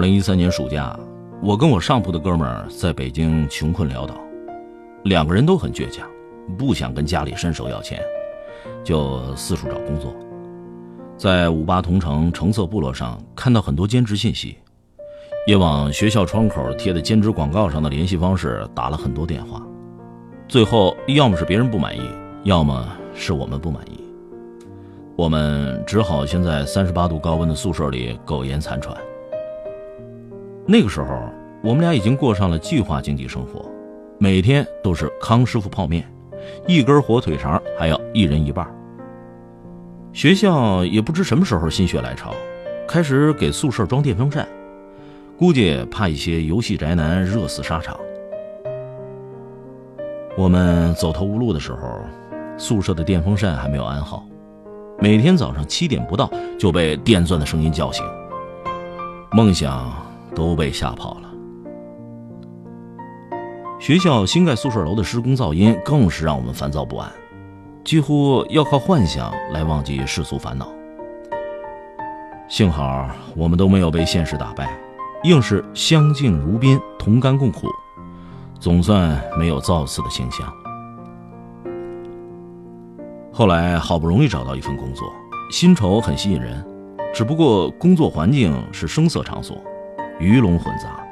二零一三年暑假，我跟我上铺的哥们在北京穷困潦倒，两个人都很倔强，不想跟家里伸手要钱，就四处找工作。在五八同城橙色部落上看到很多兼职信息，也往学校窗口贴的兼职广告上的联系方式打了很多电话，最后要么是别人不满意，要么是我们不满意，我们只好先在三十八度高温的宿舍里苟延残喘。那个时候，我们俩已经过上了计划经济生活，每天都是康师傅泡面，一根火腿肠还要一人一半。学校也不知什么时候心血来潮，开始给宿舍装电风扇，估计怕一些游戏宅男热死沙场。我们走投无路的时候，宿舍的电风扇还没有安好，每天早上七点不到就被电钻的声音叫醒，梦想。都被吓跑了。学校新盖宿舍楼的施工噪音更是让我们烦躁不安，几乎要靠幻想来忘记世俗烦恼。幸好我们都没有被现实打败，硬是相敬如宾、同甘共苦，总算没有造次的倾向。后来好不容易找到一份工作，薪酬很吸引人，只不过工作环境是声色场所。鱼龙混杂。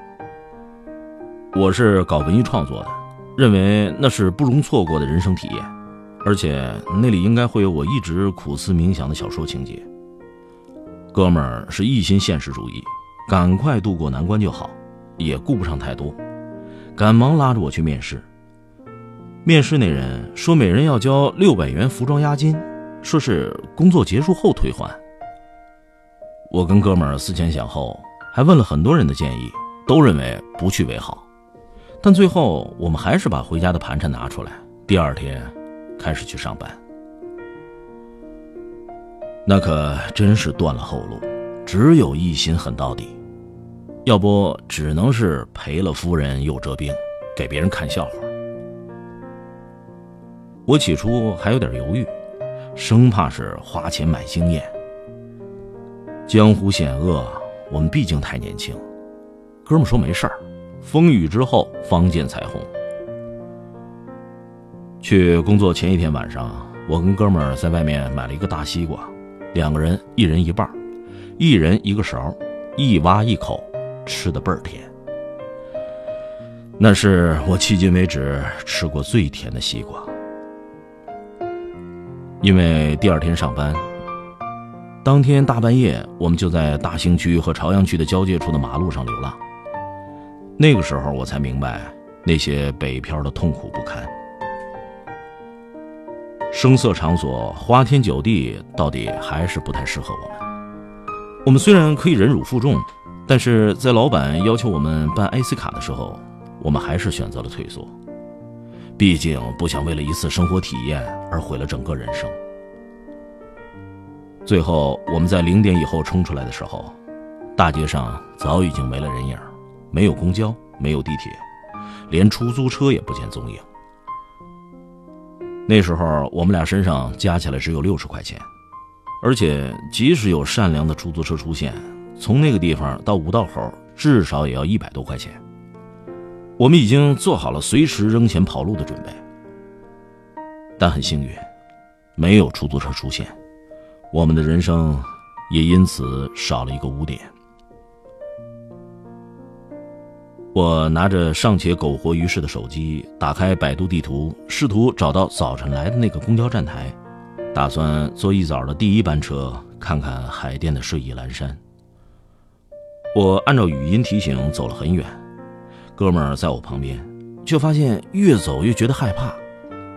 我是搞文艺创作的，认为那是不容错过的人生体验，而且那里应该会有我一直苦思冥想的小说情节。哥们儿是一心现实主义，赶快度过难关就好，也顾不上太多，赶忙拉着我去面试。面试那人说，每人要交六百元服装押金，说是工作结束后退还。我跟哥们儿思前想后。还问了很多人的建议，都认为不去为好。但最后，我们还是把回家的盘缠拿出来，第二天开始去上班。那可真是断了后路，只有一心狠到底。要不，只能是赔了夫人又折兵，给别人看笑话。我起初还有点犹豫，生怕是花钱买经验。江湖险恶。我们毕竟太年轻，哥们说没事儿，风雨之后方见彩虹。去工作前一天晚上，我跟哥们儿在外面买了一个大西瓜，两个人一人一半，一人一个勺，一挖一口，吃的倍儿甜。那是我迄今为止吃过最甜的西瓜。因为第二天上班。当天大半夜，我们就在大兴区和朝阳区的交界处的马路上流浪。那个时候，我才明白那些北漂的痛苦不堪。声色场所、花天酒地，到底还是不太适合我们。我们虽然可以忍辱负重，但是在老板要求我们办 IC 卡的时候，我们还是选择了退缩。毕竟不想为了一次生活体验而毁了整个人生。最后，我们在零点以后冲出来的时候，大街上早已经没了人影，没有公交，没有地铁，连出租车也不见踪影。那时候，我们俩身上加起来只有六十块钱，而且即使有善良的出租车出现，从那个地方到五道口至少也要一百多块钱。我们已经做好了随时扔钱跑路的准备，但很幸运，没有出租车出现。我们的人生也因此少了一个污点。我拿着尚且苟活于世的手机，打开百度地图，试图找到早晨来的那个公交站台，打算坐一早的第一班车，看看海淀的睡意阑珊。我按照语音提醒走了很远，哥们儿在我旁边，却发现越走越觉得害怕，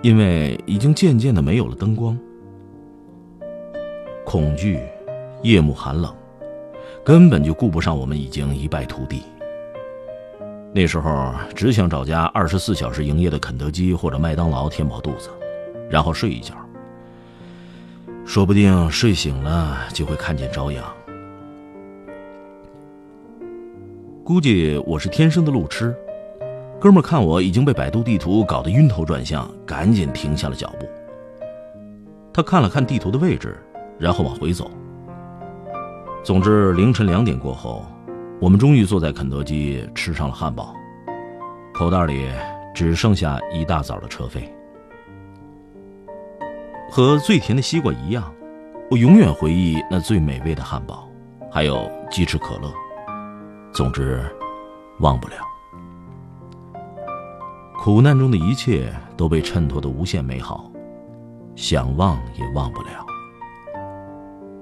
因为已经渐渐的没有了灯光。恐惧，夜幕寒冷，根本就顾不上我们已经一败涂地，那时候只想找家二十四小时营业的肯德基或者麦当劳填饱肚子，然后睡一觉。说不定睡醒了就会看见朝阳。估计我是天生的路痴，哥们看我已经被百度地图搞得晕头转向，赶紧停下了脚步。他看了看地图的位置，然后往回走。总之，凌晨两点过后。我们终于坐在肯德基吃上了汉堡，口袋里只剩下一大早的车费。和最甜的西瓜一样，我永远回忆那最美味的汉堡，还有鸡翅可乐。总之，忘不了。苦难中的一切都被衬托的无限美好，想忘也忘不了。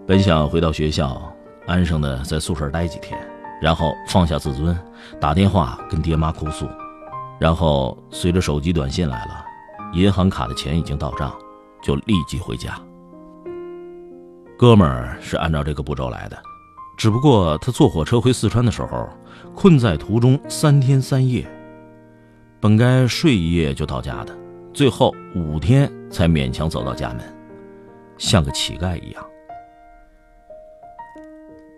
本想回到学校，安生的在宿舍待几天。然后放下自尊，打电话跟爹妈哭诉，然后随着手机短信来了，银行卡的钱已经到账，就立即回家。哥们儿是按照这个步骤来的，只不过他坐火车回四川的时候，困在途中三天三夜，本该睡一夜就到家的，最后五天才勉强走到家门，像个乞丐一样。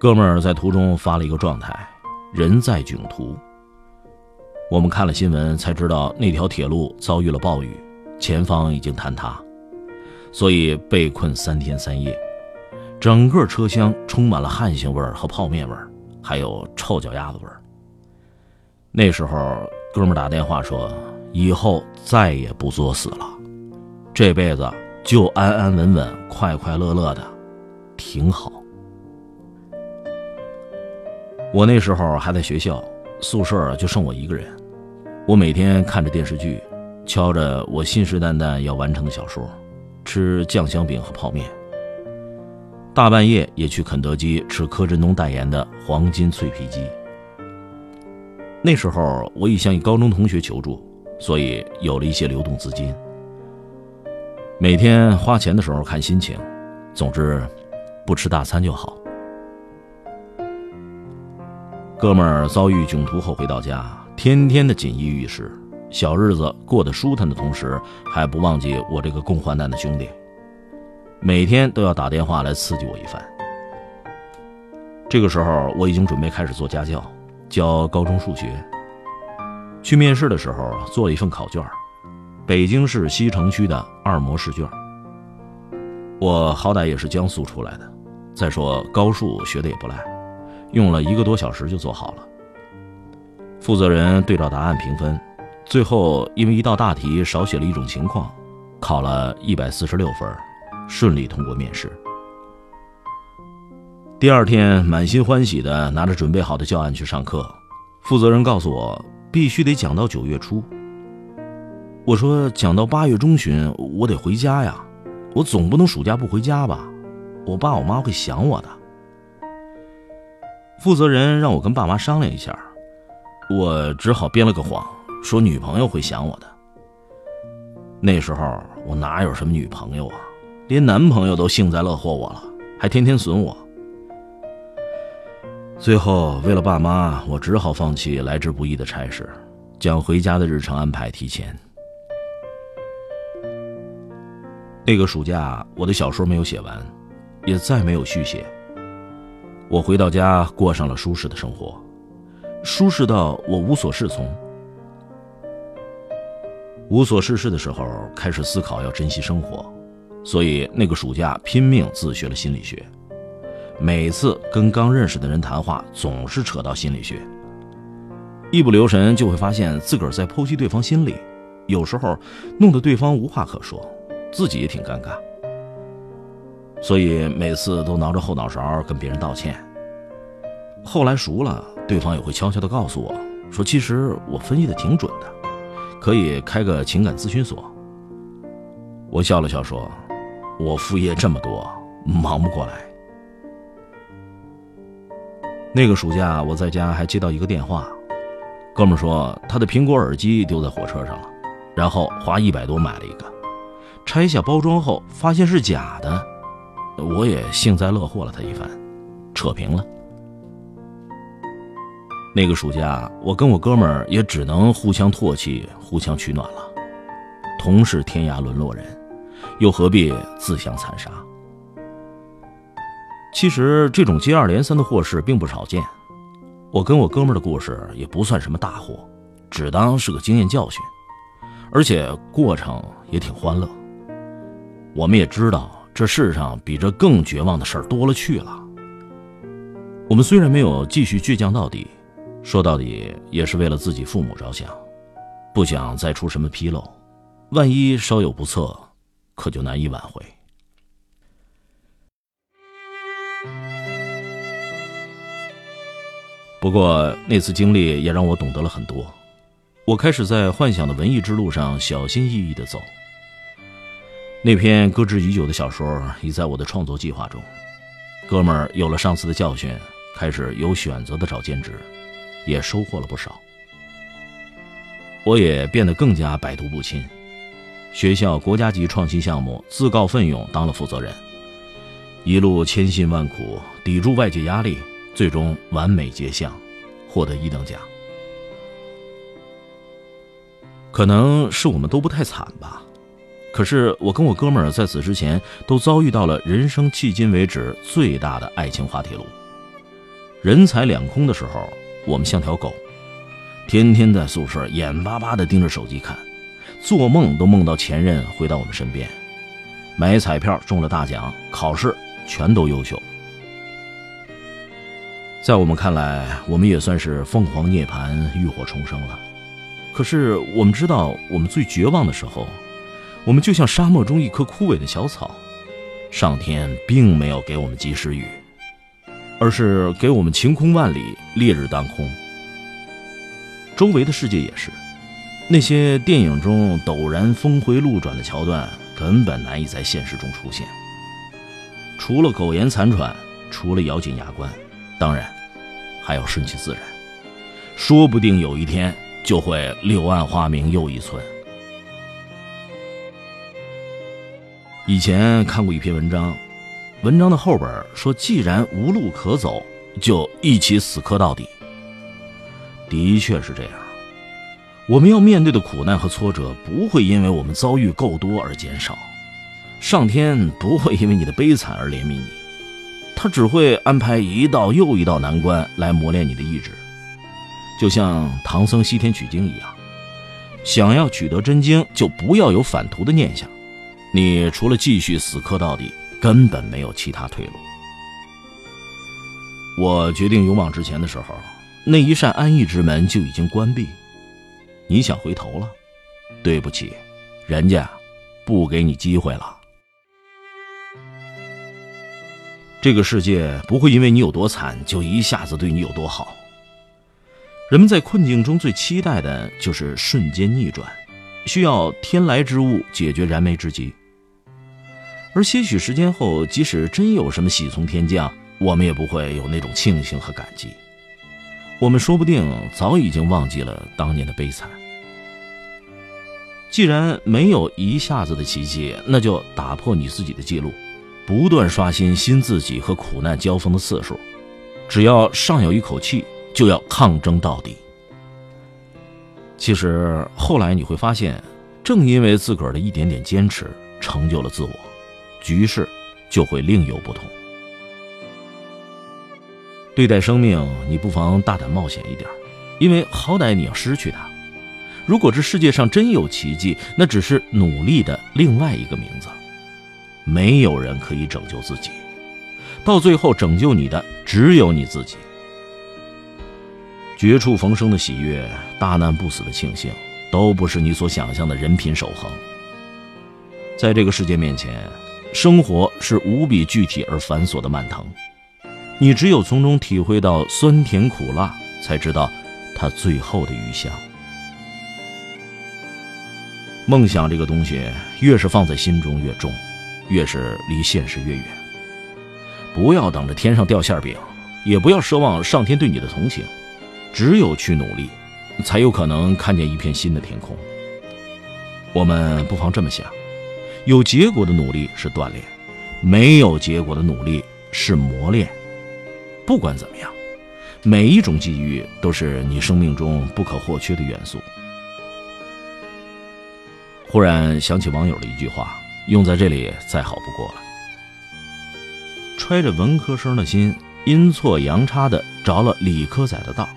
哥们儿在途中发了一个状态，人在囧途。我们看了新闻才知道，那条铁路遭遇了暴雨，前方已经坍塌，所以被困三天三夜，整个车厢充满了汗腥味儿和泡面味儿，还有臭脚丫子味儿。那时候，哥们儿打电话说，以后再也不作死了，这辈子就安安稳稳、快快乐乐的，挺好。我那时候还在学校，宿舍就剩我一个人。我每天看着电视剧，敲着我信誓旦旦要完成的小说，吃酱香饼和泡面。大半夜也去肯德基吃柯震东代言的黄金脆皮鸡。那时候我已向一高中同学求助，所以有了一些流动资金。每天花钱的时候看心情，总之，不吃大餐就好。哥们儿遭遇囧途后回到家，天天的锦衣玉食，小日子过得舒坦的同时，还不忘记我这个共患难的兄弟，每天都要打电话来刺激我一番。这个时候，我已经准备开始做家教，教高中数学。去面试的时候，做了一份考卷，北京市西城区的二模试卷。我好歹也是江苏出来的，再说高数学的也不赖。用了一个多小时就做好了。负责人对照答案评分，最后因为一道大题少写了一种情况，考了一百四十六分，顺利通过面试。第二天满心欢喜的拿着准备好的教案去上课，负责人告诉我必须得讲到九月初。我说讲到八月中旬我得回家呀，我总不能暑假不回家吧，我爸我妈会想我的。负责人让我跟爸妈商量一下，我只好编了个谎，说女朋友会想我的。那时候我哪有什么女朋友啊，连男朋友都幸灾乐祸我了，还天天损我。最后为了爸妈，我只好放弃来之不易的差事，将回家的日程安排提前。那个暑假，我的小说没有写完，也再没有续写。我回到家，过上了舒适的生活，舒适到我无所适从。无所事事的时候，开始思考要珍惜生活，所以那个暑假拼命自学了心理学。每次跟刚认识的人谈话，总是扯到心理学，一不留神就会发现自个儿在剖析对方心理，有时候弄得对方无话可说，自己也挺尴尬。所以每次都挠着后脑勺跟别人道歉。后来熟了，对方也会悄悄地告诉我，说其实我分析的挺准的，可以开个情感咨询所。我笑了笑说：“我副业这么多，忙不过来。”那个暑假我在家还接到一个电话，哥们说他的苹果耳机丢在火车上了，然后花一百多买了一个，拆下包装后发现是假的。我也幸灾乐祸了他一番，扯平了。那个暑假，我跟我哥们儿也只能互相唾弃、互相取暖了。同是天涯沦落人，又何必自相残杀？其实这种接二连三的祸事并不少见。我跟我哥们儿的故事也不算什么大祸，只当是个经验教训，而且过程也挺欢乐。我们也知道，这世上比这更绝望的事儿多了去了。我们虽然没有继续倔强到底。说到底也是为了自己父母着想，不想再出什么纰漏，万一稍有不测，可就难以挽回。不过那次经历也让我懂得了很多，我开始在幻想的文艺之路上小心翼翼的走。那篇搁置已久的小说已在我的创作计划中，哥们儿有了上次的教训，开始有选择的找兼职。也收获了不少，我也变得更加百毒不侵。学校国家级创新项目自告奋勇当了负责人，一路千辛万苦抵住外界压力，最终完美结项，获得一等奖。可能是我们都不太惨吧，可是我跟我哥们儿在此之前都遭遇到了人生迄今为止最大的爱情滑铁卢，人财两空的时候。我们像条狗，天天在宿舍眼巴巴地盯着手机看，做梦都梦到前任回到我们身边，买彩票中了大奖，考试全都优秀。在我们看来，我们也算是凤凰涅槃、浴火重生了。可是我们知道，我们最绝望的时候，我们就像沙漠中一棵枯萎的小草，上天并没有给我们及时雨。而是给我们晴空万里，烈日当空。周围的世界也是，那些电影中陡然峰回路转的桥段，根本难以在现实中出现。除了苟延残喘，除了咬紧牙关，当然还要顺其自然。说不定有一天就会柳暗花明又一村。以前看过一篇文章。文章的后边说：“既然无路可走，就一起死磕到底。”的确是这样，我们要面对的苦难和挫折不会因为我们遭遇够多而减少，上天不会因为你的悲惨而怜悯你，他只会安排一道又一道难关来磨练你的意志。就像唐僧西天取经一样，想要取得真经，就不要有反途的念想，你除了继续死磕到底。根本没有其他退路。我决定勇往直前的时候，那一扇安逸之门就已经关闭。你想回头了？对不起，人家不给你机会了。这个世界不会因为你有多惨，就一下子对你有多好。人们在困境中最期待的就是瞬间逆转，需要天来之物解决燃眉之急。而些许时间后，即使真有什么喜从天降，我们也不会有那种庆幸和感激。我们说不定早已经忘记了当年的悲惨。既然没有一下子的奇迹，那就打破你自己的记录，不断刷新新自己和苦难交锋的次数。只要尚有一口气，就要抗争到底。其实后来你会发现，正因为自个儿的一点点坚持，成就了自我。局势就会另有不同。对待生命，你不妨大胆冒险一点，因为好歹你要失去它。如果这世界上真有奇迹，那只是努力的另外一个名字。没有人可以拯救自己，到最后拯救你的只有你自己。绝处逢生的喜悦，大难不死的庆幸，都不是你所想象的人品守恒。在这个世界面前。生活是无比具体而繁琐的蔓藤，你只有从中体会到酸甜苦辣，才知道它最后的余香。梦想这个东西，越是放在心中越重，越是离现实越远。不要等着天上掉馅饼，也不要奢望上天对你的同情，只有去努力，才有可能看见一片新的天空。我们不妨这么想。有结果的努力是锻炼，没有结果的努力是磨练。不管怎么样，每一种机遇都是你生命中不可或缺的元素。忽然想起网友的一句话，用在这里再好不过了。揣着文科生的心，阴错阳差的着了理科仔的道，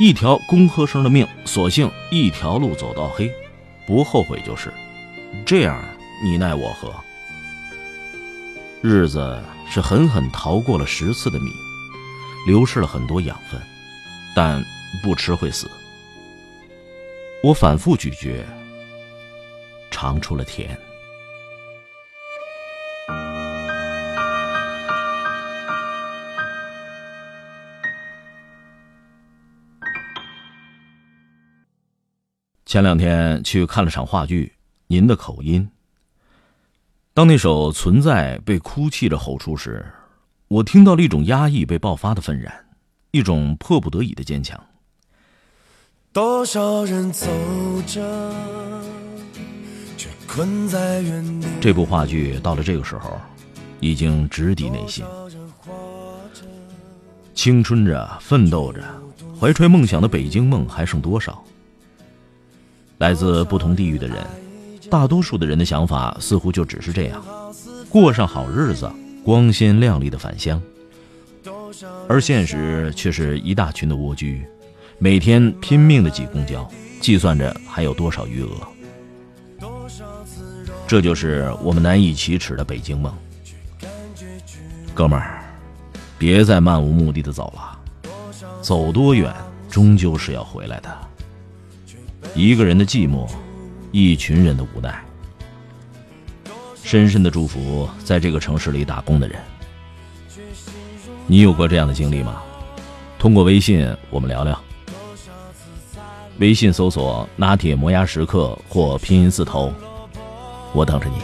一条工科生的命，索性一条路走到黑，不后悔就是。这样你奈我何？日子是狠狠逃过了十次的米，流失了很多养分，但不吃会死。我反复咀嚼，尝出了甜。前两天去看了场话剧，您的口音。当那首《存在》被哭泣着吼出时，我听到了一种压抑被爆发的愤然，一种迫不得已的坚强。多少人走着，却困在原地。这部话剧到了这个时候，已经直抵内心。青春着，奋斗着，怀揣梦想的北京梦还剩多少？来自不同地域的人，大多数的人的想法似乎就只是这样，过上好日子，光鲜亮丽的返乡。而现实却是一大群的蜗居，每天拼命的挤公交，计算着还有多少余额。这就是我们难以启齿的北京梦。哥们儿，别再漫无目的的走了，走多远，终究是要回来的。一个人的寂寞，一群人的无奈。深深的祝福在这个城市里打工的人。你有过这样的经历吗？通过微信我们聊聊。微信搜索“拿铁磨牙时刻”或拼音字头，我等着你。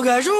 我该如何存？